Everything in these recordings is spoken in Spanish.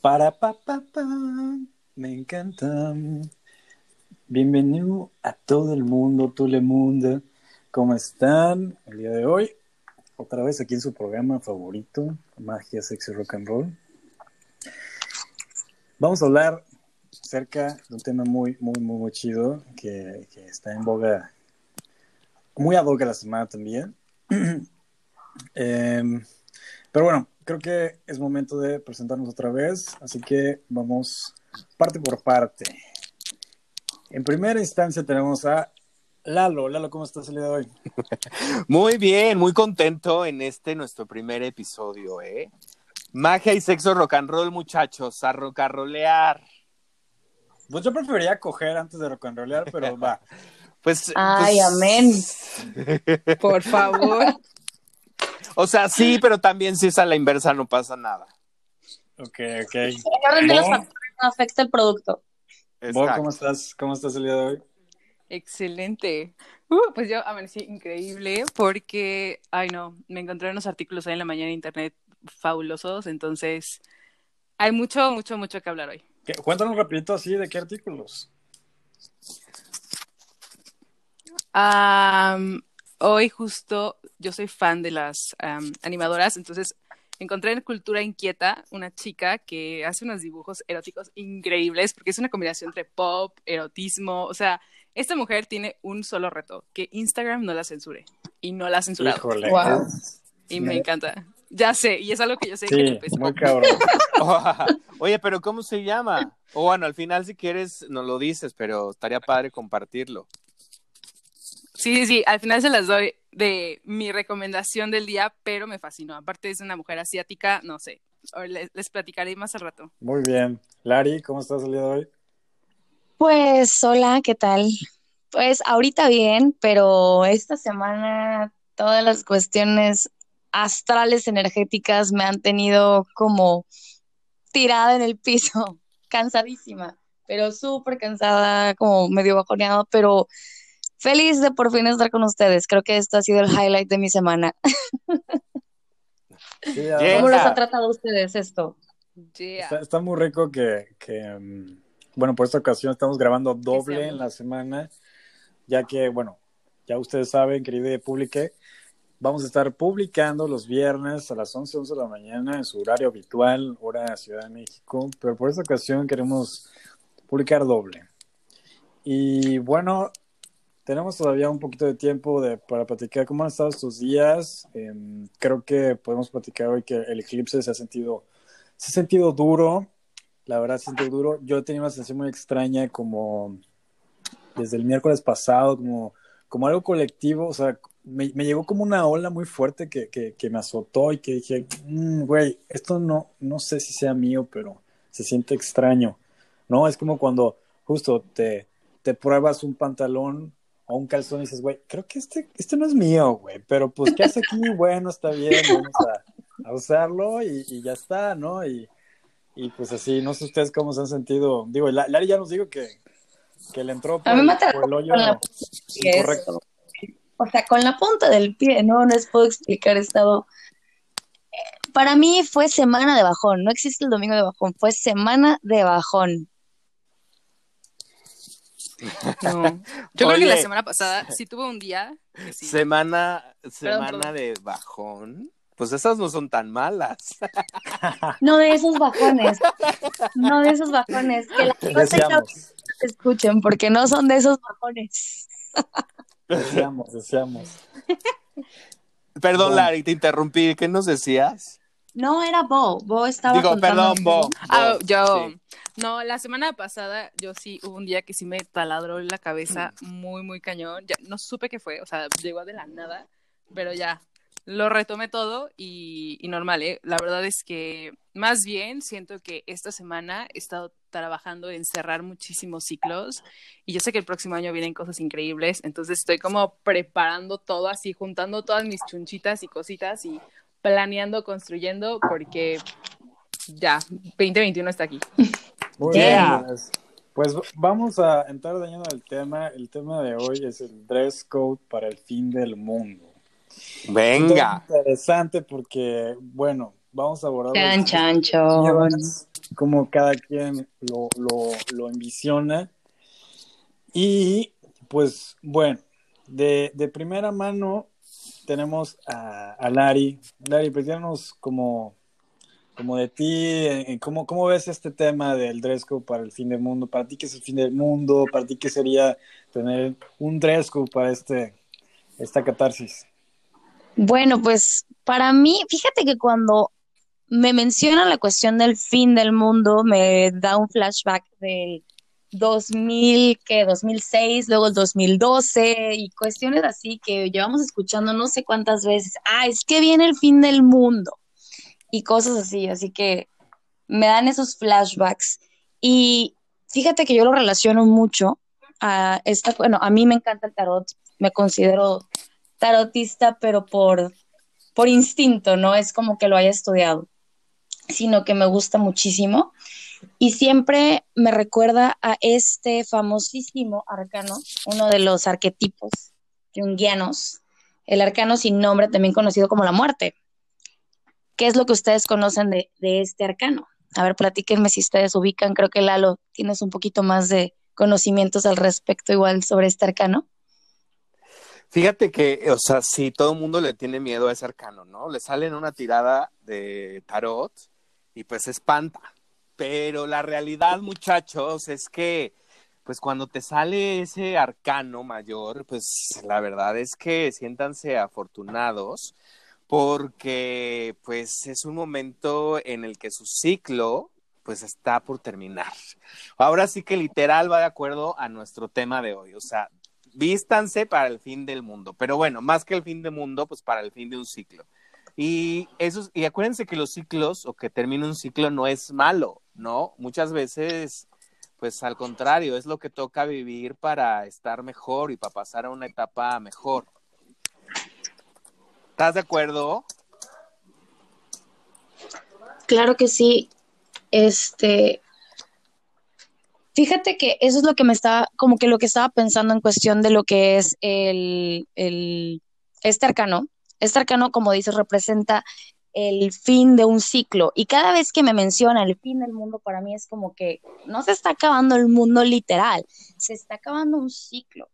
Para pa pa pa, me encanta. Bienvenido a todo el mundo, todo el mundo. ¿Cómo están el día de hoy? Otra vez aquí en su programa favorito, Magia, Sexy, Rock and Roll. Vamos a hablar acerca de un tema muy, muy, muy, chido que, que está en boga, muy ad hoc la semana también. Em, pero bueno, creo que es momento de presentarnos otra vez, así que vamos parte por parte. En primera instancia tenemos a Lalo. Lalo, ¿cómo estás el día de hoy? Muy bien, muy contento en este nuestro primer episodio, ¿eh? Magia y sexo rock and roll, muchachos, a rock and rollear. Pues yo preferiría coger antes de rock and rollear, pero va. Pues, Ay, pues- amén. Por favor. O sea, sí, pero también si es a la inversa no pasa nada. Ok, ok. El orden de los Bo, factores no afecta el producto. ¿cómo estás? ¿Cómo estás el día de hoy? Excelente. Uh, pues yo amanecí increíble porque, ay no, me encontré unos artículos hoy en la mañana en internet fabulosos, entonces hay mucho, mucho, mucho que hablar hoy. ¿Qué? Cuéntanos rapidito así de qué artículos. Hoy justo yo soy fan de las am, animadoras, entonces encontré en Cultura Inquieta una chica que hace unos dibujos eróticos increíbles porque es una combinación entre pop, erotismo, o sea, esta mujer tiene un solo reto, que Instagram no la censure y no la ha censurado. Híjole. Wow. Y me encanta. Ya sé, y es algo que yo sé que muy cabrón. Oye, pero ¿cómo se llama? O bueno, al final si quieres nos lo dices, pero estaría padre compartirlo. Sí, sí, sí, al final se las doy de mi recomendación del día, pero me fascinó. Aparte es una mujer asiática, no sé, les platicaré más al rato. Muy bien. Lari, ¿cómo estás el día de hoy? Pues, hola, ¿qué tal? Pues ahorita bien, pero esta semana todas las cuestiones astrales energéticas me han tenido como tirada en el piso, cansadísima, pero súper cansada, como medio bajoneado, pero feliz de por fin estar con ustedes. Creo que esto ha sido el highlight de mi semana. Sí, ¿Cómo los ha tratado a ustedes esto? Yeah. está, está muy rico que, que, mm, bueno, por esta ocasión estamos grabando doble en la semana, ya que, bueno, ya ustedes saben, querido público, vamos a estar publicando los viernes a las 11, 11 de la mañana en su horario habitual, hora Ciudad de México, pero por esta ocasión queremos publicar doble. Y bueno, tenemos todavía un poquito de tiempo de, para platicar cómo han estado estos días. Em, creo que podemos platicar hoy que el eclipse se ha sentido, se ha sentido duro, la verdad se ha sentido duro. Yo he tenido una sensación muy extraña como desde el miércoles pasado, como, como algo colectivo, o sea, me, me llegó como una ola muy fuerte que, que, que me azotó y que dije, "Mm, güey, esto no, no sé si sea mío, pero se siente extraño, ¿no? Es como cuando justo te, te pruebas un pantalón o un calzón y dices, güey, creo que este, este no es mío, güey, pero pues, ¿qué hace aquí? Bueno, está bien, vamos a, a usarlo y, y ya está, ¿no? Y, y pues así, no sé ustedes cómo se han sentido. Digo, La- Lari ya nos dijo que, que le entró por, A mí me el- por el hoyo incorrecto. O sea, con la punta del pie, no, no les puedo explicar, he estado... eh, Para mí fue semana de bajón, no existe el domingo de bajón, fue semana de bajón. No. Yo creo que la semana pasada sí tuve un día sí. Semana, semana perdón. de bajón. Pues esas no son tan malas. No de esos bajones, no de esos bajones, que la cosa Deseamos, escuchen, porque no son de esos bajones. deseamos, deseamos. Perdón, Bueno. Lari, te interrumpí. ¿Qué nos decías? No era Bo, Bo estaba Digo, contando- perdón, Bo. Ah, yo. sí. No, la semana pasada yo sí hubo un día que sí me taladró la cabeza muy, muy cañón. Ya no supe qué fue, o sea, llegó de la nada, pero ya lo retomé todo y, y normal, ¿eh? La verdad es que más bien siento que esta semana he estado trabajando en cerrar muchísimos ciclos y yo sé que el próximo año vienen cosas increíbles, entonces estoy como preparando todo así, juntando todas mis chunchitas y cositas y planeando, construyendo, porque ya, 2021 está aquí. Muy Yeah. bien, pues, pues vamos a entrar de lleno al tema. El tema de hoy es el dress code para el fin del mundo. Venga. Interesante porque, bueno, vamos a abordar Chan, chan, cómo cada quien lo, lo, lo envisiona. Y pues bueno, de, de primera mano tenemos a, a Lari. Lari, platícanos como, como de ti, eh, ¿cómo, ¿cómo ves este tema del dress code para el fin del mundo? ¿Para ti qué es el fin del mundo? ¿Para ti qué sería tener un dress code para este, esta catarsis? Bueno, pues para mí, fíjate que cuando me mencionan la cuestión del fin del mundo, me da un flashback del 2000, que 2006, luego el 2012 y cuestiones así que llevamos escuchando no sé cuántas veces. Ah, es que viene el fin del mundo y cosas así, así que me dan esos flashbacks. Y fíjate que yo lo relaciono mucho a esta, bueno, a mí me encanta el tarot, me considero tarotista, pero por, por instinto, no es como que lo haya estudiado, sino que me gusta muchísimo. Y siempre me recuerda a este famosísimo arcano, uno de los arquetipos junguianos, el arcano sin nombre, también conocido como la muerte. ¿Qué es lo que ustedes conocen de, este arcano? A ver, platíquenme si ustedes ubican. Creo que Lalo, tienes un poquito más de conocimientos al respecto, igual sobre este arcano. Fíjate que, o sea, sí, todo el mundo le tiene miedo a ese arcano, ¿no? Le salen una tirada de tarot y pues espanta. Pero la realidad, muchachos, es que, pues cuando te sale ese arcano mayor, pues la verdad es que siéntanse afortunados porque pues es un momento en el que su ciclo pues está por terminar. Ahora sí que literal va de acuerdo a nuestro tema de hoy, o sea, vístanse para el fin del mundo, pero bueno, más que el fin del mundo, pues para el fin de un ciclo. Y eso, y acuérdense que los ciclos o que termina un ciclo no es malo, ¿no? Muchas veces, pues al contrario, es lo que toca vivir para estar mejor y para pasar a una etapa mejor. ¿Estás de acuerdo? Claro que sí. Este, fíjate que eso es lo que me estaba, como que lo que estaba pensando en cuestión de lo que es el, el este arcano. Este arcano, como dices, representa el fin de un ciclo. Y cada vez que me menciona el fin del mundo, para mí es como que no se está acabando el mundo literal, se está acabando un ciclo.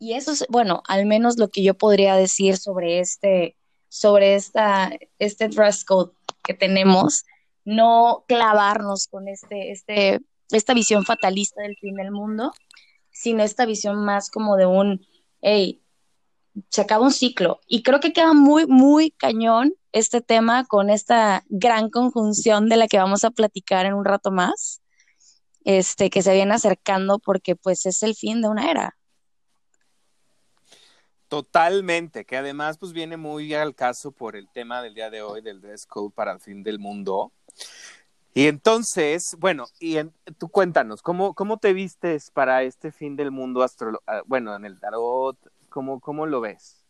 Y eso es, bueno, al menos lo que yo podría decir sobre este, sobre esta, este dress code que tenemos, no clavarnos con este, este, esta visión fatalista del fin del mundo, sino esta visión más como de un, hey, se acaba un ciclo. Y creo que queda muy, muy cañón este tema con esta gran conjunción de la que vamos a platicar en un rato más, este, que se viene acercando porque pues es el fin de una era. Totalmente, que además pues viene muy al caso por el tema del día de hoy del dress code para el fin del mundo. Y entonces, bueno, y en, tú cuéntanos, ¿cómo, ¿cómo te vistes para este fin del mundo astro bueno, en el tarot? ¿Cómo, ¿Cómo lo ves?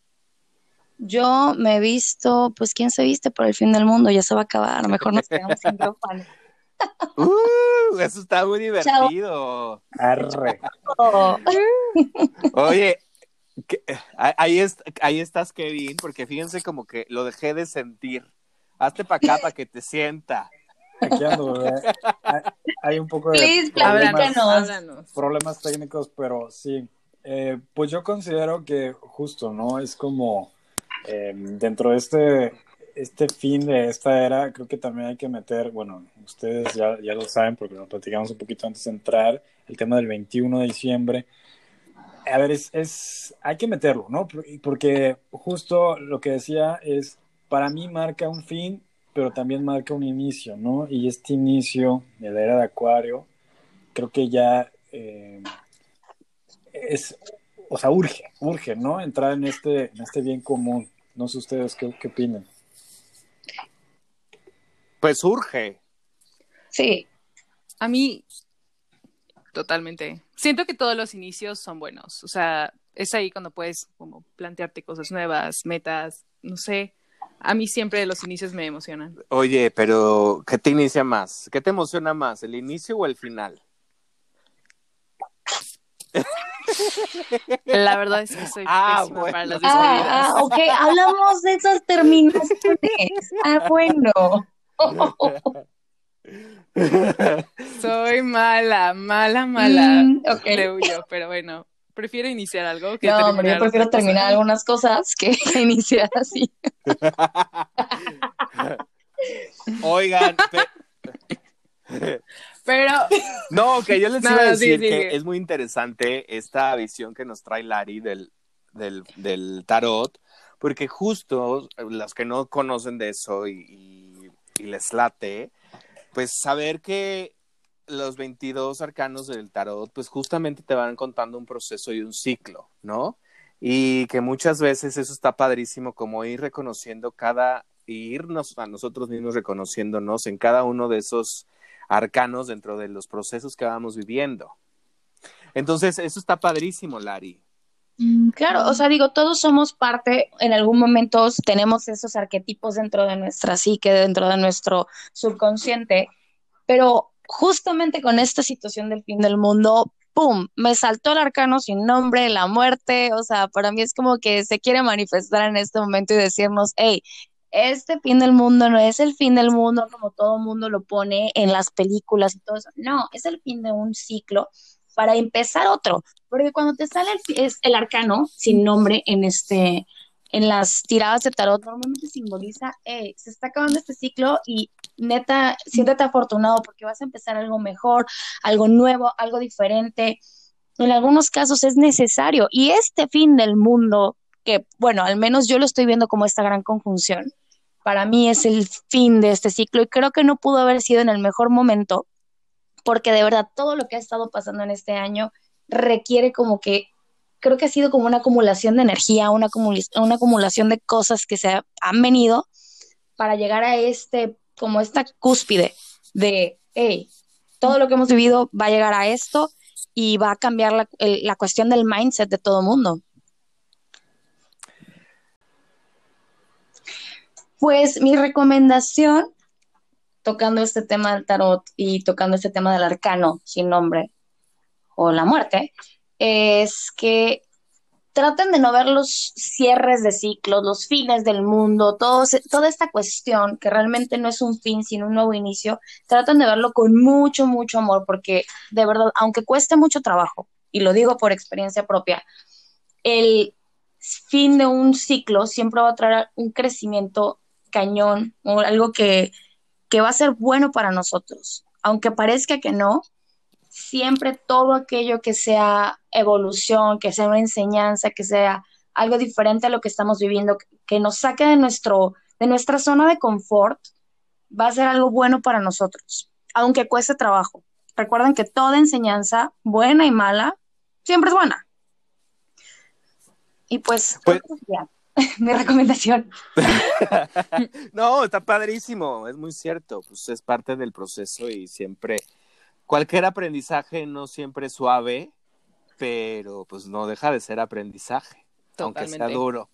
Yo me he visto, pues, ¿quién se viste por el fin del mundo? Ya se va a acabar, mejor nos quedamos sin ropa. Uh, eso está muy divertido. Arre. Oye, que- ahí, es, ahí estás, Kevin, porque fíjense como que lo dejé de sentir. Hazte para acá para que te sienta. Aquí ando, bebé. Hay, hay un poco de Please, problemas, háblanos. problemas técnicos, pero sí. Eh, pues yo considero que justo, ¿no? Es como eh, dentro de este, este fin de esta era, creo que también hay que meter, bueno, ustedes ya, ya lo saben porque lo platicamos un poquito antes de entrar, el tema del 21 de diciembre. A ver, es, es, hay que meterlo, ¿no? Porque justo lo que decía es, para mí marca un fin, pero también marca un inicio, ¿no? Y este inicio de la era de Acuario, creo que ya eh, es, o sea, urge, urge, ¿no? Entrar en este, en este bien común. No sé ustedes qué, qué opinan. Pues urge. sí, A mí, totalmente. Siento que todos los inicios son buenos. O sea, es ahí cuando puedes como plantearte cosas nuevas, metas, no sé. A mí siempre los inicios me emocionan. Oye, pero ¿qué te inicia más? ¿Qué te emociona más, el inicio o el final? La verdad es que soy Ah, pésima bueno. para las despedidas. Ah, ah, ok, hablamos de esas terminaciones. Ah, bueno. Soy mala, mala, mala. Mm, ok. Le huyo, pero bueno, prefiero iniciar algo que No, hombre, yo prefiero terminar algunas cosas que iniciar así. Oigan, pe- Pero no, que yo les No, iba a decir sí, que sigue. es muy interesante esta visión que nos trae Lari del, del, del tarot, porque justo los que no conocen de eso y, y- y les late, pues saber que los 22 arcanos del tarot, pues justamente te van contando un proceso y un ciclo, ¿no? Y que muchas veces eso está padrísimo, como ir reconociendo cada, irnos a nosotros mismos reconociéndonos en cada uno de esos arcanos dentro de los procesos que vamos viviendo. Entonces, eso está padrísimo, Lari. Claro, o sea, digo, todos somos parte, en algún momento tenemos esos arquetipos dentro de nuestra psique, dentro de nuestro subconsciente, pero justamente con esta situación del fin del mundo, ¡pum! Me saltó el arcano sin nombre, la muerte, o sea, para mí es como que se quiere manifestar en este momento y decirnos, hey, este fin del mundo no es el fin del mundo como todo mundo lo pone en las películas y todo eso, no, es el fin de un ciclo para empezar otro. Porque cuando te sale el, es el arcano sin nombre en este en las tiradas de tarot normalmente simboliza, hey, se está acabando este ciclo y neta, siéntete afortunado porque vas a empezar algo mejor, algo nuevo, algo diferente. En algunos casos es necesario y este fin del mundo, que bueno, al menos yo lo estoy viendo como esta gran conjunción, para mí es el fin de este ciclo y creo que no pudo haber sido en el mejor momento porque de verdad todo lo que ha estado pasando en este año requiere como que, creo que ha sido como una acumulación de energía, una, acumula- una acumulación de cosas que se ha- han venido para llegar a este, como esta cúspide de, hey, todo lo que hemos vivido va a llegar a esto y va a cambiar la, la cuestión del mindset de todo mundo. Pues mi recomendación, tocando este tema del tarot y tocando este tema del arcano sin nombre o la muerte, es que traten de no ver los cierres de ciclos, los fines del mundo, todo, toda esta cuestión que realmente no es un fin, sino un nuevo inicio, traten de verlo con mucho, mucho amor, porque de verdad, aunque cueste mucho trabajo, y lo digo por experiencia propia, el fin de un ciclo siempre va a traer un crecimiento cañón, o algo que, que va a ser bueno para nosotros. Aunque parezca que no, siempre todo aquello que sea evolución, que sea una enseñanza, que sea algo diferente a lo que estamos viviendo, que nos saque de, nuestro, de nuestra zona de confort, va a ser algo bueno para nosotros, aunque cueste trabajo. Recuerden que toda enseñanza, buena y mala, siempre es buena. Y pues, Pues- ya, mi recomendación. No, está padrísimo, es muy cierto, pues es parte del proceso y siempre, cualquier aprendizaje no siempre es suave, pero pues no deja de ser aprendizaje, aunque sea duro.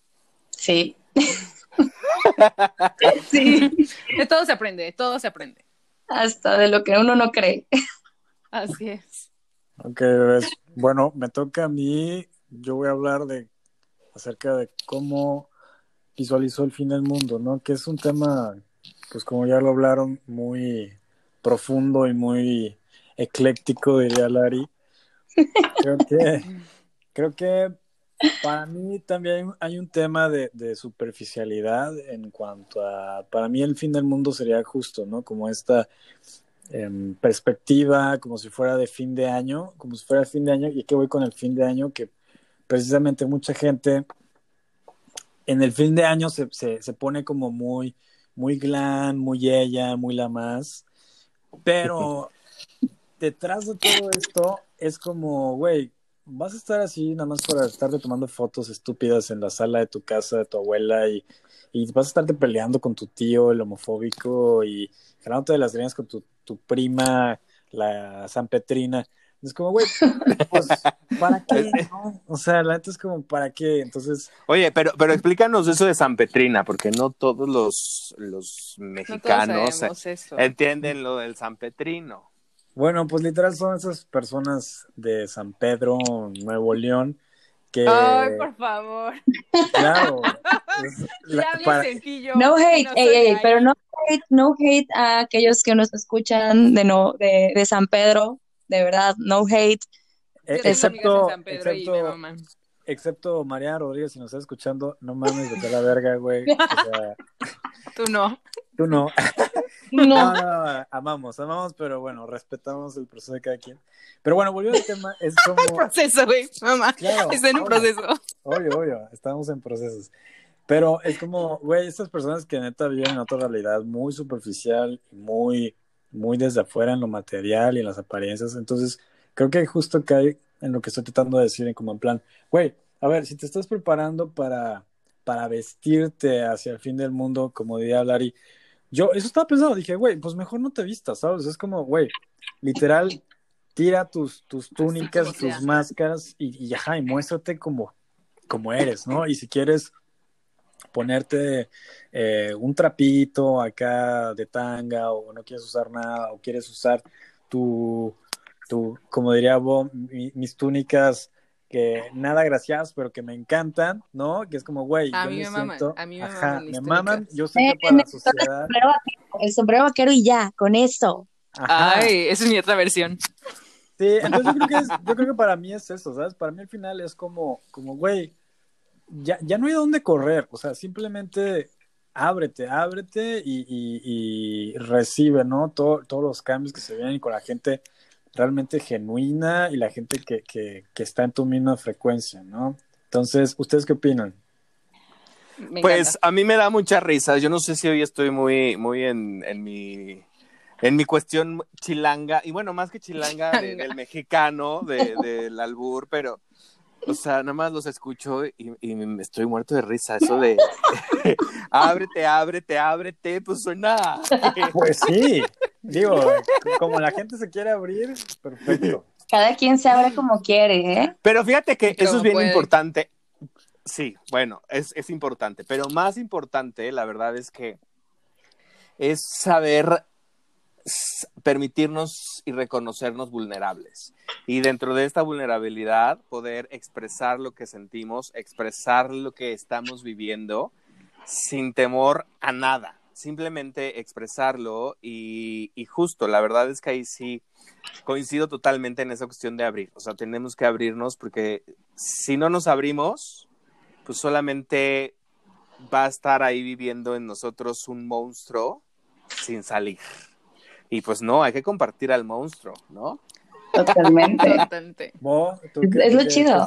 Sí. sí, De todo se aprende, de todo se aprende. hasta de lo que uno no cree. Así es. Ok, bebés. Bueno, me toca a mí. Yo voy a hablar de acerca de cómo visualizó el fin del mundo, ¿no? Que es un tema, pues como ya lo hablaron, muy profundo y muy ecléctico, diría Lari. Creo que, creo que para mí también hay un tema de, de superficialidad en cuanto a, para mí el fin del mundo sería justo, ¿no? Como esta em, perspectiva, como si fuera de fin de año, como si fuera fin de año, y que voy con el fin de año, que precisamente mucha gente en el fin de año se, se, se pone como muy, muy glam, muy ella, muy la más, pero detrás de todo esto es como, güey, vas a estar así nada más para estarte tomando fotos estúpidas en la sala de tu casa, de tu abuela, y, y vas a estarte peleando con tu tío, el homofóbico, y jalándote de las greñas con tu, tu prima, la San Petrina. Es como, güey, pues, ¿para qué? no? O sea, la neta es como, ¿para qué? Entonces, Oye, pero, pero explícanos eso de San Petrina, porque no todos los, los No todos mexicanos eso. entienden lo del San Petrino. bueno, pues literal son esas personas de San Pedro, Nuevo León, que, Ay, por favor. claro, la- Ya para- sencillo. No hate, no ey, ey, pero no hate, no hate a aquellos que nos escuchan de no, de, de San Pedro, de verdad, no hate. Eh, excepto, excepto, excepto María Rodríguez, si nos está escuchando, no mames, a la verga, güey. O sea, Tú no. tú no. No, No, no, no, amamos, amamos, pero bueno, respetamos el proceso de cada quien. Pero bueno, volviendo al tema, es como... Proceso, güey. Mamá. Claro, Está en un proceso. Obvio, obvio, estamos en procesos. Pero es como, güey, estas personas que neta viven en otra realidad muy superficial y muy, muy desde afuera en lo material y en las apariencias. Entonces, creo que justo cae en lo que estoy tratando de decir, en como en plan, güey, a ver, si te estás preparando para, para vestirte hacia el fin del mundo, como diría Larry, yo eso estaba pensando, dije, güey, pues mejor no te vistas, ¿sabes? Es como, güey, literal, tira tus, tus túnicas, tus máscaras y, y ajá, y muéstrate como, como eres, ¿no? Y si quieres ponerte eh, un trapito acá de tanga o no quieres usar nada o quieres usar tu, tu como diría mi- mis túnicas que nada gracias, pero que me encantan, ¿no? Que es como, güey, A yo mí me maman, siento, a mí me ajá, maman mis me maman, yo sé Eh, que para la el sociedad, sombrero vaquero, el sombrero vaquero y ya, con esto. ajá, Ay, esa es mi otra versión. Sí, entonces yo creo que es, yo creo que para mí es eso, ¿sabes? Para mí al final es como, como, güey, ya, ya no hay dónde correr, o sea, simplemente ábrete, ábrete y, y, y recibe, ¿no? Todo, todos los cambios que se vienen con la gente realmente genuina y la gente que, que, que está en tu misma frecuencia, ¿no? Entonces, ¿ustedes qué opinan? Me Pues a mí me da mucha risa. Yo no sé si hoy estoy muy, muy en, en mi en mi cuestión chilanga, y bueno, más que chilanga de- del mexicano, de- del albur, pero, o sea, nada más los escucho y, y me estoy muerto de risa. Eso de ábrete, ábrete, ábrete, pues suena. Pues sí, digo, como la gente se quiere abrir, perfecto. Cada quien se abre como quiere, ¿eh? Pero fíjate que eso es bien puede. importante. Sí, bueno, es, es importante, pero más importante, la verdad es que es saber permitirnos y reconocernos vulnerables. Y dentro de esta vulnerabilidad, poder expresar lo que sentimos, expresar lo que estamos viviendo sin temor a nada. Simplemente expresarlo y, justo, la verdad es que ahí sí coincido totalmente en esa cuestión de abrir. O sea, tenemos que abrirnos porque si no nos abrimos, pues solamente va a estar ahí viviendo en nosotros un monstruo sin salir. Y pues no, hay que compartir al monstruo, ¿no? Totalmente. Totalmente. ¿tú Es- lo chido.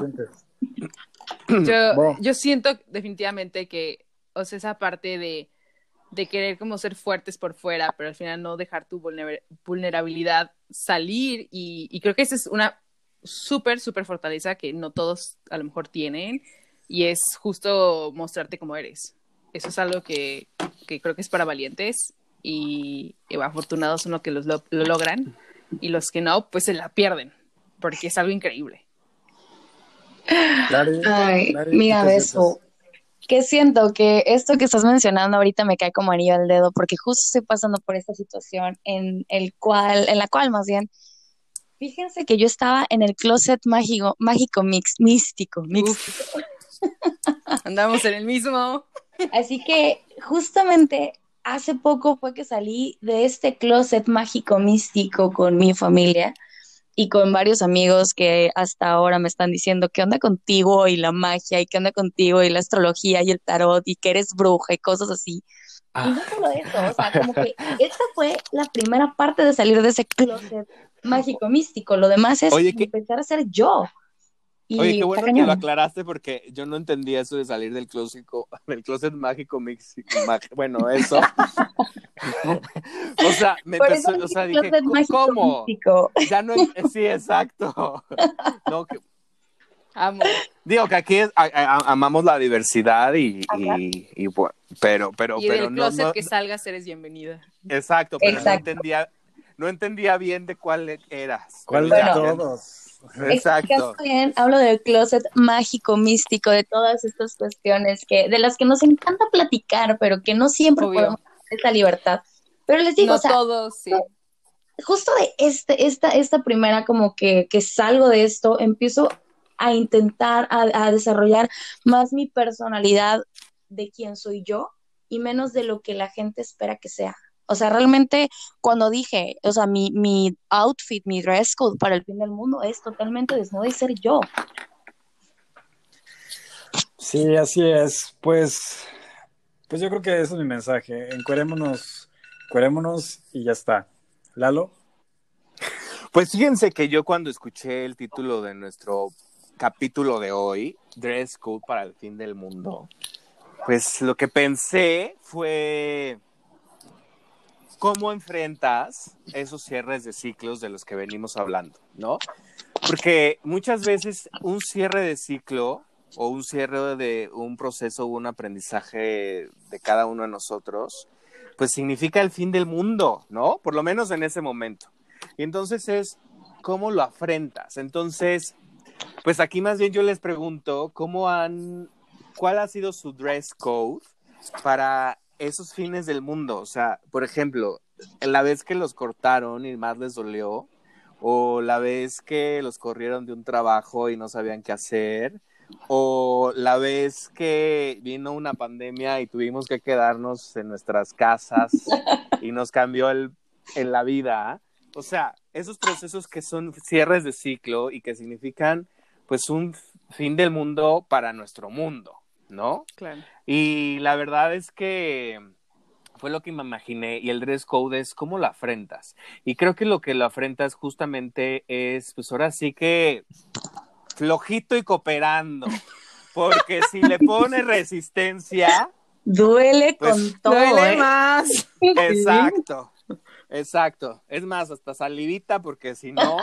Yo, yo siento definitivamente que, o sea, esa parte de, de querer como ser fuertes por fuera, pero al final no dejar tu vulner- vulnerabilidad salir y, y creo que esa es una súper, súper fortaleza que no todos a lo mejor tienen y es justo mostrarte como eres. Eso es algo que, que creo que es para valientes y, y afortunados son los que los lo, lo logran y los que no, pues se la pierden porque es algo increíble. Lari, Ay, Lari, mira, ¿tú qué Beso. sientes? Que siento que esto que estás mencionando ahorita me cae como anillo al dedo, porque justo estoy pasando por esta situación en el cual, en la cual más bien, fíjense que yo estaba en el closet mágico, mágico mix, místico, místico. Andamos en el mismo. Así que justamente hace poco fue que salí de este closet mágico místico con mi familia y con varios amigos que hasta ahora me están diciendo qué onda contigo y la magia y qué onda contigo y la astrología y el tarot y que eres bruja y cosas así. Y no solo eso, o sea, como que esta fue la primera parte de salir de ese closet mágico místico. Lo demás es Oye, ¿qué- empezar a ser yo. Y Oye, qué bueno que lo aclaraste porque yo no entendía eso de salir del closet, del closet mágico mix, mag- bueno, eso. o sea, me Por empezó, eso o sea, dije "¿Cómo-. Ya no, en- sí, exacto. No, que- Amo. digo que aquí es- a- a- amamos la diversidad y, y, y bueno, pero, pero, Y pero del no, closet no- que salgas eres bienvenida. exacto, pero Exacto. no entendía, no entendía bien de cuál eras. ¿Cuál de Bueno. todos? Exacto. Bien, hablo del closet mágico, místico, de todas estas cuestiones que, de las que nos encanta platicar, pero que no siempre Obvio. podemos tener esa libertad. Pero les digo, no o sea, todos, sí. justo de este, esta, esta primera como que, que salgo de esto, empiezo a intentar a, a desarrollar más mi personalidad de quién soy yo y menos de lo que la gente espera que sea. O sea, realmente cuando dije, o sea, mi, mi outfit, mi dress code para el fin del mundo es totalmente desnudo y ser yo. Sí, así es. Pues, pues yo creo que ese es mi mensaje. Encuerémonos, encuerémonos y ya está. Lalo. Pues fíjense que yo cuando escuché el título de nuestro capítulo de hoy, Dress Code para el fin del mundo, pues lo que pensé fue cómo enfrentas esos cierres de ciclos de los que venimos hablando, ¿no? Porque muchas veces un cierre de ciclo o un cierre de un proceso o un aprendizaje de cada uno de nosotros, pues significa el fin del mundo, ¿no? Por lo menos en ese momento. Y entonces es cómo lo afrentas. Entonces, pues aquí más bien yo les pregunto, ¿cómo han, cuál ha sido su dress code para esos fines del mundo? O sea, por ejemplo, la vez que los cortaron y más les dolió, o la vez que los corrieron de un trabajo y no sabían qué hacer, o la vez que vino una pandemia y tuvimos que quedarnos en nuestras casas y nos cambió el, en la vida. O sea, esos procesos que son cierres de ciclo y que significan pues un fin del mundo para nuestro mundo, ¿no? Claro. Y la verdad es que fue lo que me imaginé y el dress code es cómo lo afrentas. Y creo que lo que lo afrentas justamente es, pues ahora sí que flojito y cooperando. Porque si le pones resistencia. Duele Pues, con todo. Duele ¿eh? más. Exacto, exacto. Es más, hasta salivita, porque si no,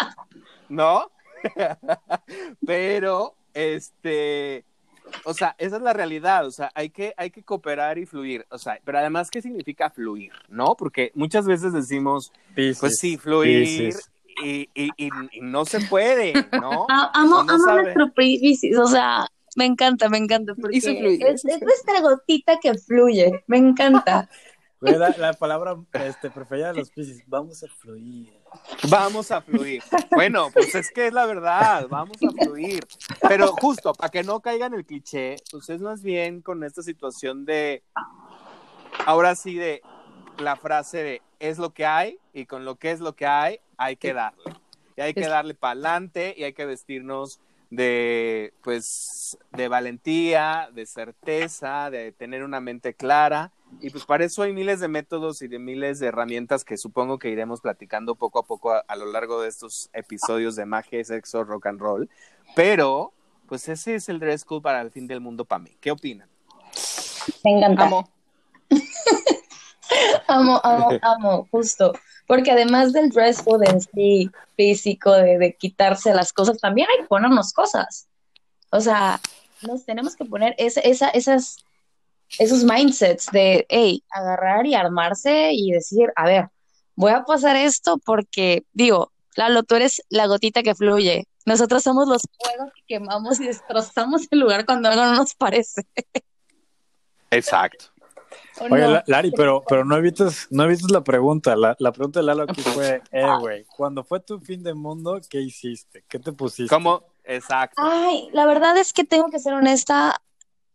¿no? Pero, este, o sea, esa es la realidad, o sea, hay que, hay que cooperar y fluir, o sea, pero además, ¿qué significa fluir? ¿No? Porque muchas veces decimos, pues sí, fluir y, y, y, y no se puede, ¿no? Amo, amo nuestro Piscis, o sea, me encanta, me encanta, porque es, es nuestra gotita que fluye, me encanta. La, la palabra este, preferida de los Piscis, vamos a fluir. Vamos a fluir. Bueno, pues es que es la verdad, vamos a fluir. Pero justo, para que no caiga en el cliché, pues es más bien con esta situación de, ahora sí, de la frase de es lo que hay y con lo que es lo que hay, hay que darle. Y hay que darle para adelante y hay que vestirnos de, pues, de valentía, de certeza, de tener una mente clara. Y pues para eso hay miles de métodos y de miles de herramientas que supongo que iremos platicando poco a poco a, a lo largo de estos episodios de magia, sexo, rock and roll. Pero, pues ese es el dress code para el fin del mundo para mí. ¿Qué opinan? Me encanta. Amo. Amo, amo, amo, justo. Porque además del dress code en sí físico, de, de quitarse las cosas, también hay que ponernos cosas. O sea, nos tenemos que poner esa, esa, esas, esos mindsets de, hey, agarrar y armarse y decir, a ver, voy a pasar esto porque, digo, Lalo, tú eres la gotita que fluye. Nosotros somos los fuegos que quemamos y destrozamos el lugar cuando algo no nos parece. Exacto. ¿o Oye, no? Lari, pero, pero no evites, no evites la pregunta. La, la pregunta de Lalo aquí fue, eh, güey, cuando fue tu fin de mundo, ¿qué hiciste? ¿Qué te pusiste? ¿Cómo? Exacto. Ay, la verdad es que tengo que ser honesta.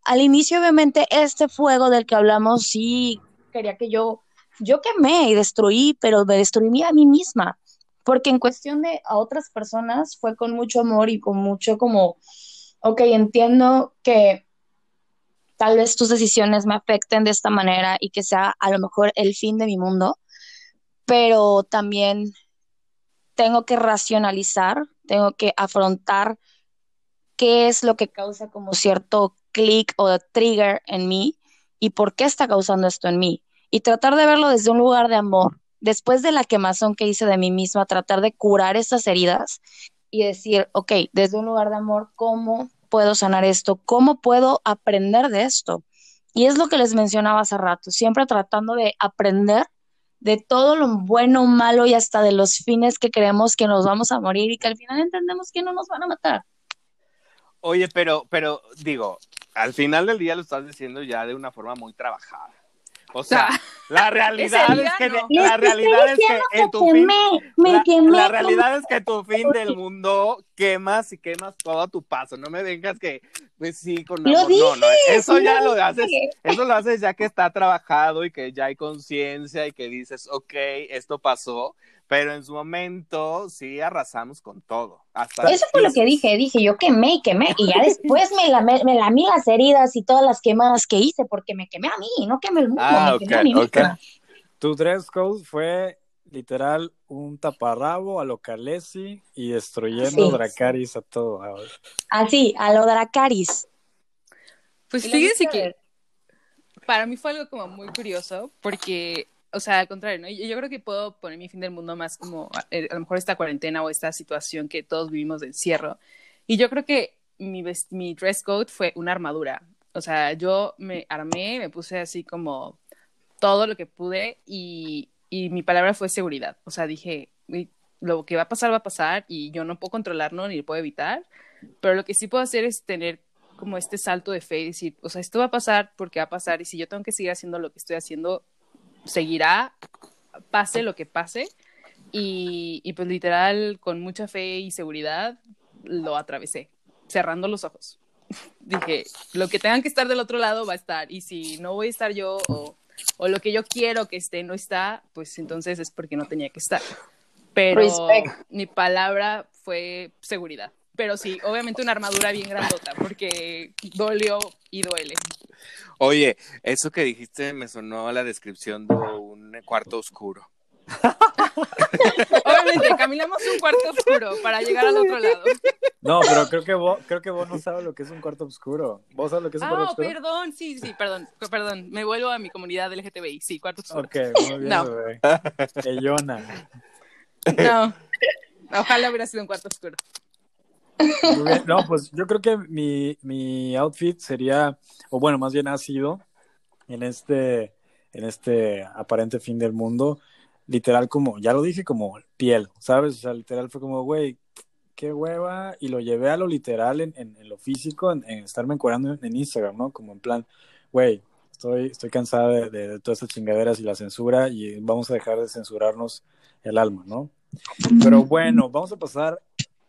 Al inicio, obviamente, este fuego del que hablamos, sí quería que yo, yo quemé y destruí, pero me destruí a mí misma. Porque en cuestión de a otras personas fue con mucho amor y con mucho como, ok, entiendo que tal vez tus decisiones me afecten de esta manera y que sea a lo mejor el fin de mi mundo, pero también tengo que racionalizar, tengo que afrontar qué es lo que causa como cierto clic o trigger en mí y por qué está causando esto en mí. Y tratar de verlo desde un lugar de amor. Después de la quemazón que hice de mí misma, tratar de curar esas heridas y decir, ok, desde un lugar de amor, ¿cómo puedo sanar esto? ¿Cómo puedo aprender de esto? Y es lo que les mencionaba hace rato, siempre tratando de aprender de todo lo bueno, malo y hasta de los fines que creemos que nos vamos a morir y que al final entendemos que no nos van a matar. Oye, pero, pero digo, al final del día lo estás diciendo ya de una forma muy trabajada. O sea, La realidad es que la realidad es que en tu fin la, realidad es que tu fin del mundo quemas y quemas todo a tu paso. No me vengas que, pues sí, con Lo. No, no, eso ya lo lo haces, eso lo haces ya que está trabajado y que ya hay conciencia y que dices, ok, esto pasó, pero en su momento sí arrasamos con todo. Hasta Eso fue lo que dije, dije, yo quemé y quemé, y ya después me, lamé- me lamí las heridas y todas las quemadas que hice, porque me quemé a mí, no quemé el mundo, Ah, me ok, quemé a mí ok. misma. Tu dress code fue literal un taparrabo a lo Khaleesi y destruyendo Sí. Dracaris a todo. Ah, Así, a lo Dracaris. Pues fíjense que para mí fue algo como muy curioso porque, o sea, al contrario, ¿no? Yo, yo creo que puedo poner mi fin del mundo más como eh, a, lo mejor esta cuarentena o esta situación que todos vivimos de encierro. Y yo creo que mi, mi dress code fue una armadura. O sea, yo me armé, me puse así como todo lo que pude y, y mi palabra fue seguridad. O sea, dije, "Uy, lo que va a pasar va a pasar y yo no puedo controlarlo ni lo puedo evitar, pero lo que sí puedo hacer es tener como este salto de fe y decir, o sea, esto va a pasar porque va a pasar y si yo tengo que seguir haciendo lo que estoy haciendo, seguirá, pase lo que pase. Y, y pues literal, con mucha fe y seguridad, lo atravesé, cerrando los ojos. Dije, lo que tengan que estar del otro lado va a estar y si no voy a estar yo o, o lo que yo quiero que esté no está, pues entonces es porque no tenía que estar. Pero Respect. mi palabra fue seguridad. Pero sí, obviamente una armadura bien grandota, porque dolió y duele. Oye, eso que dijiste me sonó a la descripción de un cuarto oscuro. Obviamente, caminamos un cuarto oscuro para llegar al otro lado. No, pero creo que vos, creo que vos no sabes lo que es un cuarto oscuro. ¿Vos sabes lo que es un cuarto Ah, oscuro? perdón, sí, sí, perdón, perdón. Me vuelvo a mi comunidad LGTBI, sí, cuarto oscuro. Ok, muy bien, No. bebé. Ellona. No, ojalá hubiera sido un cuarto oscuro. No, pues yo creo que mi, mi outfit sería, o bueno, más bien ha sido en este, en este aparente fin del mundo, literal como, ya lo dije, como piel, ¿sabes? O sea, literal fue como, güey, qué hueva, y lo llevé a lo literal en, en, en lo físico, en, en estarme encuadrando en, en Instagram, ¿no? Como en plan, güey, estoy, estoy cansada de, de, de todas estas chingaderas y la censura, y vamos a dejar de censurarnos el alma, ¿no? Pero bueno, vamos a pasar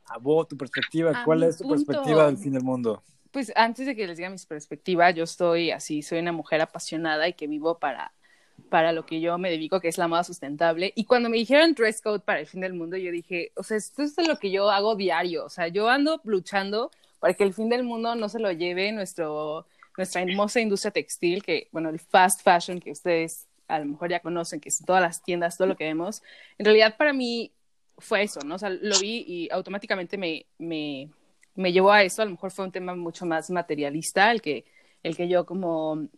a vos, tu perspectiva. A ¿Cuál es tu punto. perspectiva del fin del mundo? Pues antes de que les diga mis perspectivas, yo estoy así, soy una mujer apasionada y que vivo para, para lo que yo me dedico, que es la moda sustentable. Y cuando me dijeron dress code para el fin del mundo, yo dije, o sea, esto es lo que yo hago diario. O sea, yo ando luchando para que el fin del mundo no se lo lleve nuestro, nuestra hermosa industria textil, que, bueno, el fast fashion que ustedes a lo mejor ya conocen, que es todas las tiendas, todo lo que vemos. En realidad, para mí fue eso, ¿no? O sea, lo vi y automáticamente me, me, me llevó a eso. A lo mejor fue un tema mucho más materialista, el que, el que yo como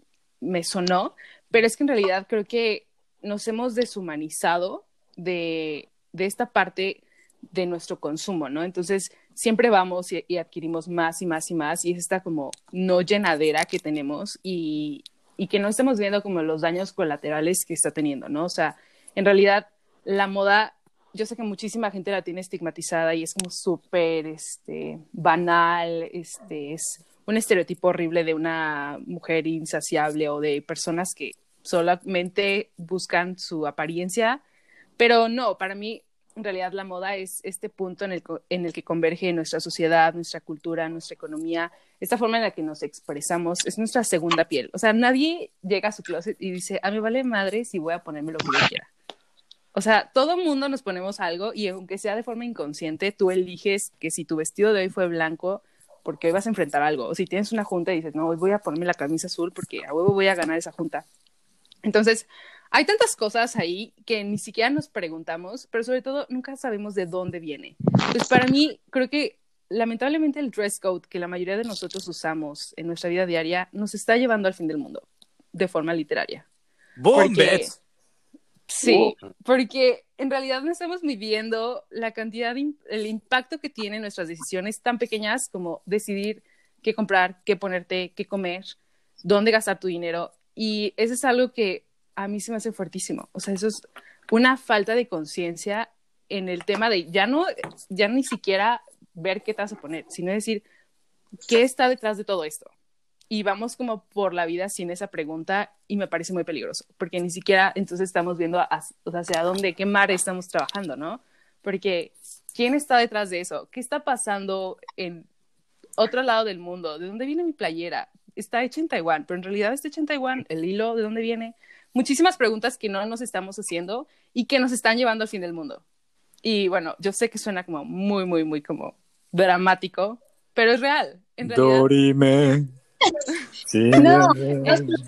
me sonó, pero es que en realidad creo que nos hemos deshumanizado de, de esta parte de nuestro consumo, ¿no? Entonces, siempre vamos y, adquirimos más y más y más, y es esta como no llenadera que tenemos y, y que no estamos viendo como los daños colaterales que está teniendo, ¿no? O sea, en realidad la moda, yo sé que muchísima gente la tiene estigmatizada y es como súper este, banal, este, es un estereotipo horrible de una mujer insaciable o de personas que solamente buscan su apariencia, pero no, para mí en realidad la moda es este punto en el, en el que converge nuestra sociedad, nuestra cultura, nuestra economía, esta forma en la que nos expresamos, es nuestra segunda piel. O sea, nadie llega a su closet y dice, a mí vale madre si voy a ponerme lo que yo quiera. O sea, todo mundo nos ponemos algo y aunque sea de forma inconsciente, tú eliges que si tu vestido de hoy fue blanco, porque hoy vas a enfrentar algo. O si tienes una junta y dices, no, hoy voy a ponerme la camisa azul porque a huevo voy a ganar esa junta. Entonces, hay tantas cosas ahí que ni siquiera nos preguntamos, pero sobre todo nunca sabemos de dónde viene. Pues para mí, creo que lamentablemente el dress code que la mayoría de nosotros usamos en nuestra vida diaria nos está llevando al fin del mundo, de forma literaria. Boom, sí, porque en realidad no estamos midiendo la cantidad, de, el impacto que tienen nuestras decisiones tan pequeñas como decidir qué comprar, qué ponerte, qué comer, dónde gastar tu dinero. Y eso es algo que a mí se me hace fuertísimo. O sea, eso es una falta de conciencia en el tema de ya no, ya ni siquiera ver qué te vas a poner, sino decir qué está detrás de todo esto. Y vamos como por la vida sin esa pregunta y me parece muy peligroso, porque ni siquiera entonces estamos viendo hacia dónde, qué mar estamos trabajando, ¿no? Porque ¿quién está detrás de eso? ¿Qué está pasando en otro lado del mundo? ¿De dónde viene mi playera? Está hecha en Taiwán, pero en realidad está hecha en Taiwán, el hilo, ¿de dónde viene? Muchísimas preguntas que no nos estamos haciendo y que nos están llevando al fin del mundo. Y bueno, yo sé que suena como muy, muy, muy como dramático, pero es real. En realidad, Dorime. Sí, No, bien, es bien.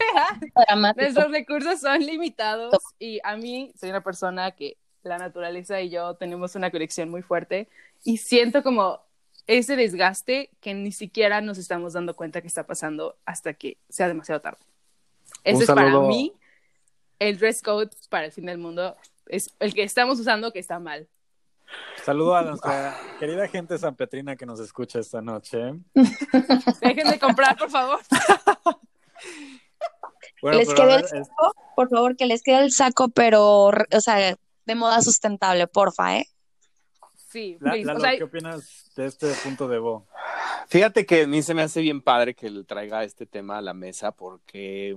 dramático. Nuestros recursos son limitados y a mí soy una persona que la naturaleza y yo tenemos una conexión muy fuerte y siento como ese desgaste que ni siquiera nos estamos dando cuenta que está pasando hasta que sea demasiado tarde. Ese es para mí el dress code para el fin del mundo. Es el que estamos usando que está mal. Saludo a nuestra querida gente sanpetrina que nos escucha esta noche. Dejen de comprar, por favor. Bueno, les quedó el es- saco, por favor, que les quede el saco, pero, o sea, de moda sustentable, porfa, ¿eh? Sí, La- o sea, ¿qué opinas de este punto de Bo? Fíjate que a mí se me hace bien padre que le traiga este tema a la mesa porque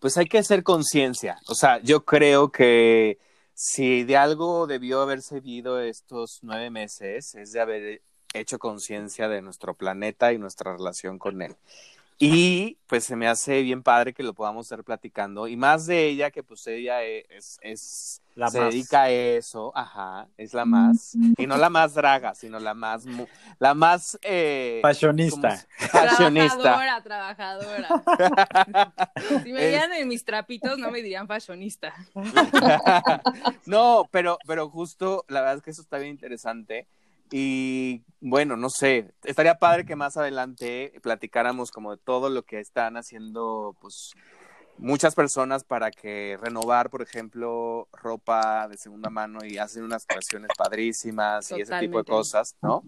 pues hay que hacer conciencia. O sea, yo creo que si de algo debió haber servido estos nueve meses es de haber hecho conciencia de nuestro planeta y nuestra relación con él. Y pues se me hace bien padre que lo podamos estar platicando. Y más de ella, que pues ella es, es La se más. dedica a eso, ajá, es la más. Y no la más draga, sino la más, la más... Eh, Fashionista. ¿cómo se- Fashionista. Trabajadora, trabajadora. Si me Es- veían en mis trapitos, no me dirían fashionista. no, pero, pero justo, la verdad es que eso está bien interesante. Y bueno, no sé, estaría padre que más adelante platicáramos como de todo lo que están haciendo, pues, muchas personas para que renovar, por ejemplo, ropa de segunda mano y hacen unas creaciones padrísimas y ese tipo de cosas, ¿no?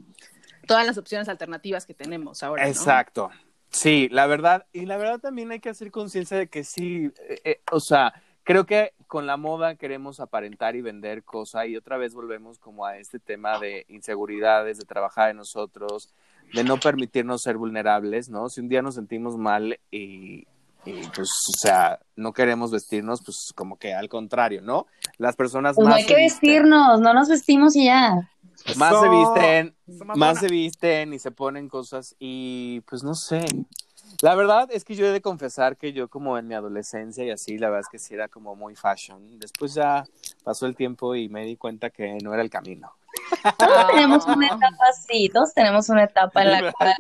Todas las opciones alternativas que tenemos ahora. ¿no? Exacto. Sí, la verdad, y la verdad también hay que hacer conciencia de que sí, eh, eh, o sea, creo que con la moda queremos aparentar y vender cosas y otra vez volvemos como a este tema de inseguridades, de trabajar en nosotros, de no permitirnos ser vulnerables, ¿no? Si un día nos sentimos mal y, y, pues, o sea, no queremos vestirnos, pues como que al contrario, ¿no? Las personas Pues no más hay que vestirnos, no nos vestimos y ya. más se visten, más se visten y se ponen cosas y pues no sé. La verdad es que yo he de confesar que yo como en mi adolescencia y así, la verdad es que sí era como muy fashion. Después ya pasó el tiempo y me di cuenta que no era el camino. Todos tenemos una etapa así, todos tenemos una etapa en la cual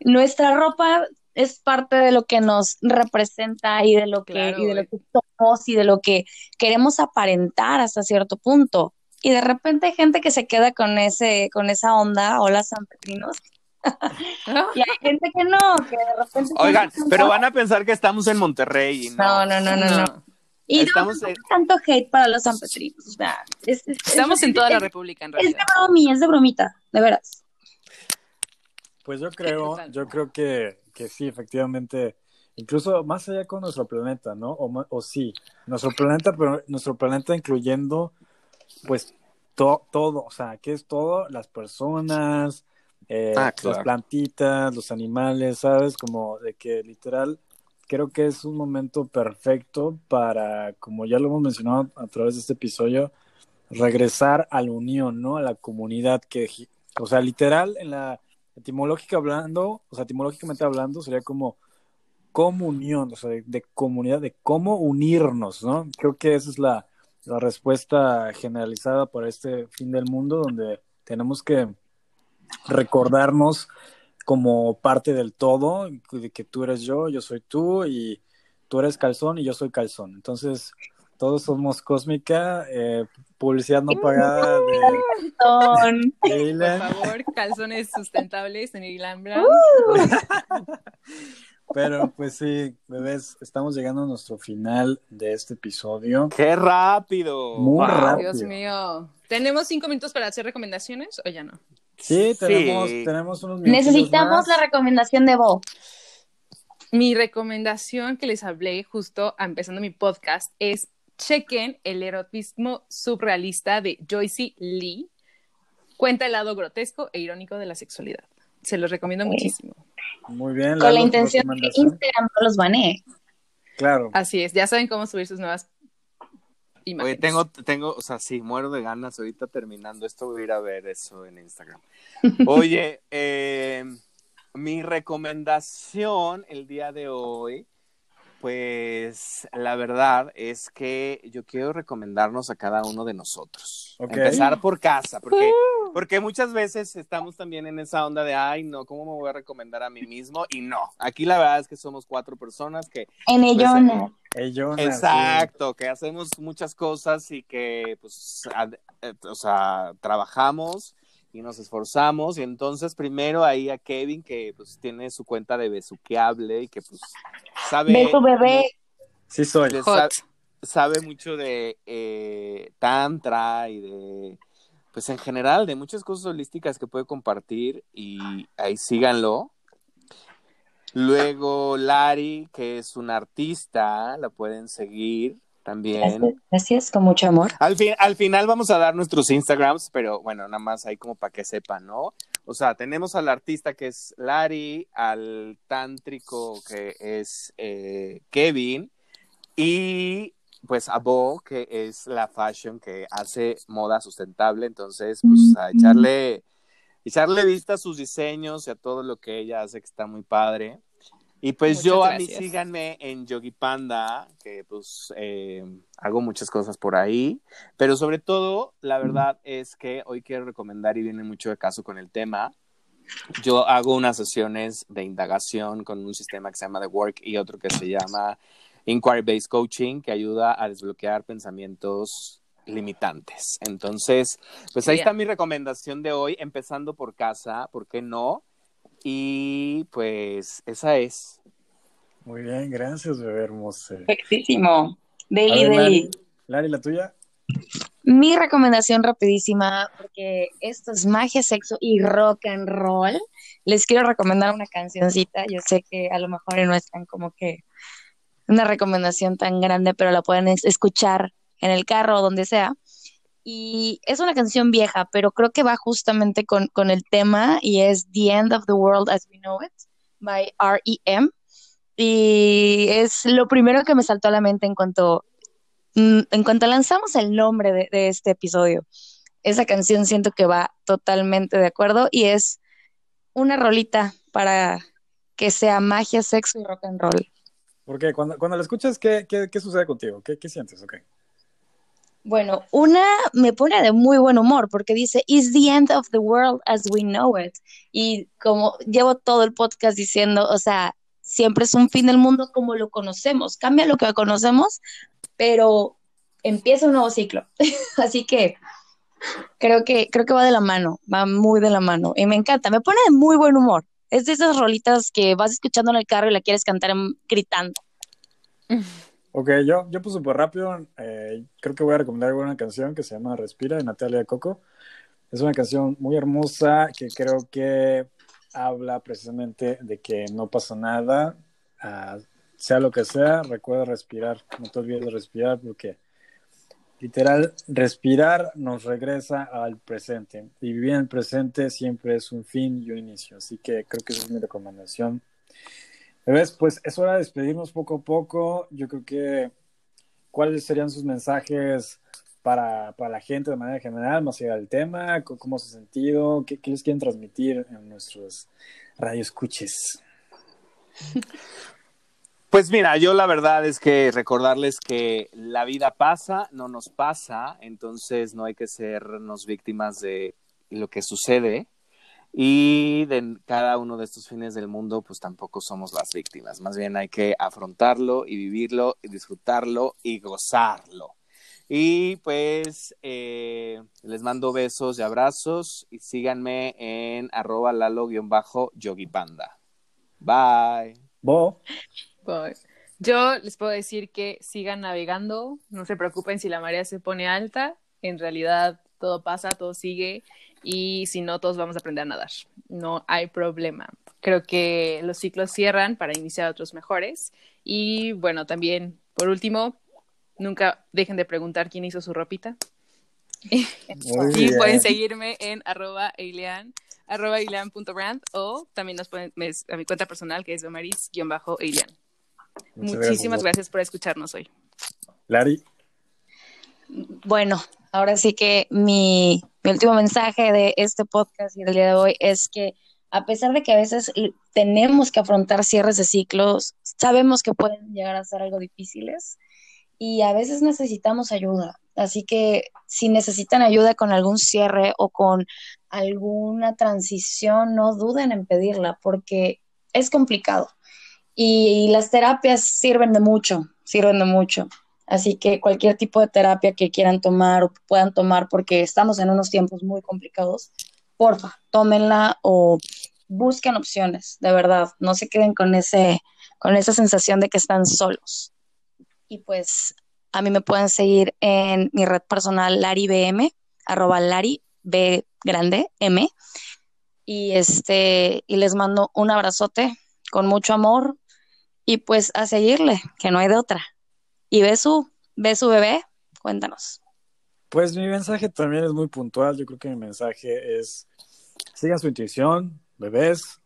nuestra ropa es parte de lo que nos representa y de lo que, Claro, y de lo que somos y de lo que queremos aparentar hasta cierto punto. Y de repente hay gente que se queda con ese, con esa onda, hola sanpetrinos, y hay gente que no, que de repente Oigan, pero van a pensar que estamos en Monterrey y no, no. no, no, no, no. Y no, Estamos no en- hay tanto hate para los sanpetrinos. O sea, es- es- Estamos es- en toda la República, en Es de realidad. bromi, es de bromita, de veras. Pues yo creo, yo creo que, que sí, efectivamente, incluso más allá con nuestro planeta, ¿no? O, sí, nuestro planeta, pero nuestro planeta incluyendo, pues, to- todo, o sea, ¿qué es todo? Las personas, eh, Ah, claro. las plantitas, los animales, ¿sabes? Como de que literal, creo que es un momento perfecto para, como ya lo hemos mencionado a través de este episodio, regresar a la unión, ¿no? A la comunidad que, o sea, literal, en la etimológica hablando, o sea, etimológicamente hablando, sería como comunión, o sea, de, de comunidad, de cómo unirnos, ¿no? Creo que esa es la, la respuesta generalizada para este fin del mundo, donde tenemos que recordarnos como parte del todo, de que tú eres yo, yo soy tú, y tú eres calzón y yo soy calzón. Entonces, todos somos cósmica, eh, publicidad no pagada de Por favor, calzones sustentables en Irlanda. Pero pues sí, bebés, estamos llegando a nuestro final de este episodio. ¡Qué rápido! Muy Wow. rápido. Dios mío. ¿Tenemos cinco minutos para hacer recomendaciones o ya no? Sí, tenemos, Sí. tenemos unos minutos Necesitamos más. la recomendación de Bo. Mi recomendación que les hablé justo empezando mi podcast es chequen el erotismo surrealista de Joyce Lee. Cuenta el lado grotesco e irónico de la sexualidad. Se los recomiendo Sí. muchísimo. Muy bien. con la intención de que. Instagram no los banee. Claro. Así es, ya saben cómo subir sus nuevas imágenes. tengo, tengo, o sea, sí, muero de ganas. Ahorita terminando esto, voy a ir a ver eso en Instagram. Oye, eh, mi recomendación el día de hoy, pues la verdad es que yo quiero recomendarnos a cada uno de nosotros. Empezar por casa, porque, porque muchas veces estamos también en esa onda de, ay, no, ¿cómo me voy a recomendar a mí mismo? Y no, aquí la verdad es que somos cuatro personas que En Ellona. Hey, Jonas, Exacto, que hacemos muchas cosas y que, pues, eh, o sea, trabajamos y nos esforzamos. Y entonces, primero ahí a Kevin, que pues tiene su cuenta de besuqueable y que, pues, sabe. Tu bebé. Sí, soy. de- Hot. sa- sabe mucho de eh, Tantra y de. Pues en general, de muchas cosas holísticas que puede compartir y ahí síganlo. Luego Lari, que es una artista, la pueden seguir también. Gracias, gracias, con mucho amor. Al, fin, al final vamos a dar nuestros Instagrams, pero bueno, nada más ahí como para que sepan, ¿no? O sea, tenemos al artista que es Lari, al tántrico que es eh, Kevin y pues a Bo, que es la fashion que hace moda sustentable. Entonces, pues a echarle, echarle vista a sus diseños y a todo lo que ella hace que está muy padre. Y pues Muchas yo a mí gracias. síganme en Yogi Panda, que pues eh, hago muchas cosas por ahí, pero sobre todo la verdad es que hoy quiero recomendar y viene mucho de caso con el tema. Yo hago unas sesiones de indagación con un sistema que se llama The Work y otro que se llama Inquiry Based Coaching, que ayuda a desbloquear pensamientos limitantes. Entonces, pues ahí Bien. está mi recomendación de hoy, empezando por casa, ¿por qué no? Y pues esa es. Muy bien, gracias, bebé hermoso. Perfectísimo. Deli, ver, deli. Lari, Lari, la tuya. Mi recomendación rapidísima, porque esto es magia, sexo y rock and roll. Les quiero recomendar una cancioncita. Yo sé que a lo mejor no es tan como que una recomendación tan grande, pero la pueden es- escuchar en el carro o donde sea. Y es una canción vieja, pero creo que va justamente con, con el tema y es The End of the World as We Know It by R.E.M. Y es lo primero que me saltó a la mente en cuanto mm, en cuanto lanzamos el nombre de, de este episodio, esa canción siento que va totalmente de acuerdo y es una rolita para que sea magia, sexo y rock and roll. ¿Por qué? Cuando, cuando la escuchas, ¿qué, qué, qué sucede contigo? ¿Qué, qué sientes? Ok. Bueno, una me pone de muy buen humor porque dice, Is the end of the world as we know it. Y como llevo todo el podcast diciendo, o sea, siempre es un fin del mundo como lo conocemos. Cambia lo que conocemos, pero empieza un nuevo ciclo. Así que creo que creo que va de la mano, va muy de la mano y me encanta, me pone de muy buen humor. Es de esas rolitas que vas escuchando en el carro y la quieres cantar en- gritando. Ok, yo, yo pues súper rápido, creo que voy a recomendar una canción que se llama Respira de Natalia Coco. Es una canción muy hermosa que creo que habla precisamente de que no pasa nada, ah, sea lo que sea, recuerda respirar, no te olvides de respirar porque literal respirar nos regresa al presente y vivir en el presente siempre es un fin y un inicio, así que creo que esa es mi recomendación. Bebés, pues es hora de despedirnos poco a poco. Yo creo que, ¿cuáles serían sus mensajes para, para la gente de manera general, más allá del tema? ¿Cómo, se ha sentido? ¿Qué, qué les quieren transmitir en nuestros radioescuches? Pues mira, yo la verdad es que recordarles que la vida pasa, no nos pasa, entonces no hay que sernos víctimas de lo que sucede. Y de cada uno de estos fines del mundo, pues tampoco somos las víctimas. Más bien hay que afrontarlo y vivirlo y disfrutarlo y gozarlo. Y pues eh, les mando besos y abrazos y síganme en arroba lalo-yogipanda. Bye. Bo, Bye. Yo les puedo decir que sigan navegando, no se preocupen si la marea se pone alta, en realidad todo pasa, todo sigue y si no, todos vamos a aprender a nadar. No hay problema. Creo que los ciclos cierran para iniciar otros mejores y bueno, también por último, nunca dejen de preguntar quién hizo su ropita. Y pueden seguirme en arroba eilean, arroba eilean.brand o también nos pueden a mi cuenta personal que es domaris-eilean. Muchas Muchísimas gracias por escucharnos hoy. Lari, Bueno, ahora sí que mi, último mensaje de este podcast y del día de hoy es que a pesar de que a veces tenemos que afrontar cierres de ciclos, sabemos que pueden llegar a ser algo difíciles y a veces necesitamos ayuda. Así que si necesitan ayuda con algún cierre o con alguna transición, no duden en pedirla porque es complicado. Y las terapias sirven de mucho, sirven de mucho. Así que cualquier tipo de terapia que quieran tomar o puedan tomar, porque estamos en unos tiempos muy complicados, porfa, tómenla o busquen opciones, de verdad. No se queden con ese, con esa sensación de que están solos. Y pues a mí me pueden seguir en mi red personal LariBM, arroba Lari B grande M. Y este, y les mando un abrazote con mucho amor y pues a seguirle, que no hay de otra. Y Besu, Besu bebé, cuéntanos. pues mi mensaje también es muy puntual. Yo creo que mi mensaje es, sigan su intuición, bebés.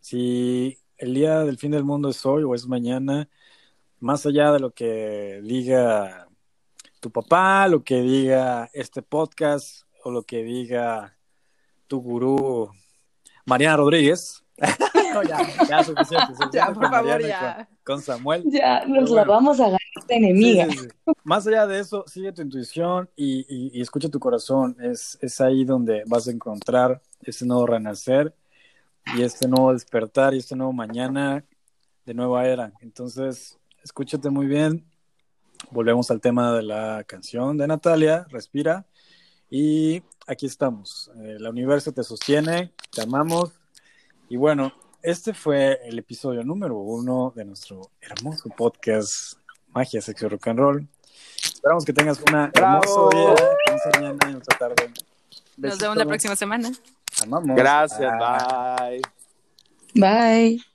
Si el día del fin del mundo es hoy o es mañana, más allá de lo que diga tu papá, lo que diga este podcast o lo que diga tu gurú Mariana Rodríguez. No, ya, ya suficiente. suficiente Ya, con por favor, Mariana y ya. Con, con Samuel. Ya nos la vamos a ganar de enemiga. Sí, sí, sí. Más allá de eso, sigue tu intuición y, y- y escucha tu corazón. Es, es ahí donde vas a encontrar ese nuevo renacer y este nuevo despertar y este nuevo mañana de nueva era. Entonces, escúchate muy bien. Volvemos al tema de la canción de Natalia, Respira. Y aquí estamos. Eh, el universo te sostiene, te amamos. Y bueno, este fue el episodio número uno de nuestro hermoso podcast Magia, Sexo Rock and Roll. Esperamos que tengas una hermoso día, mañana y nuestra tarde. Nos vemos la próxima semana. Amamos. Gracias, Bye. bye. Bye.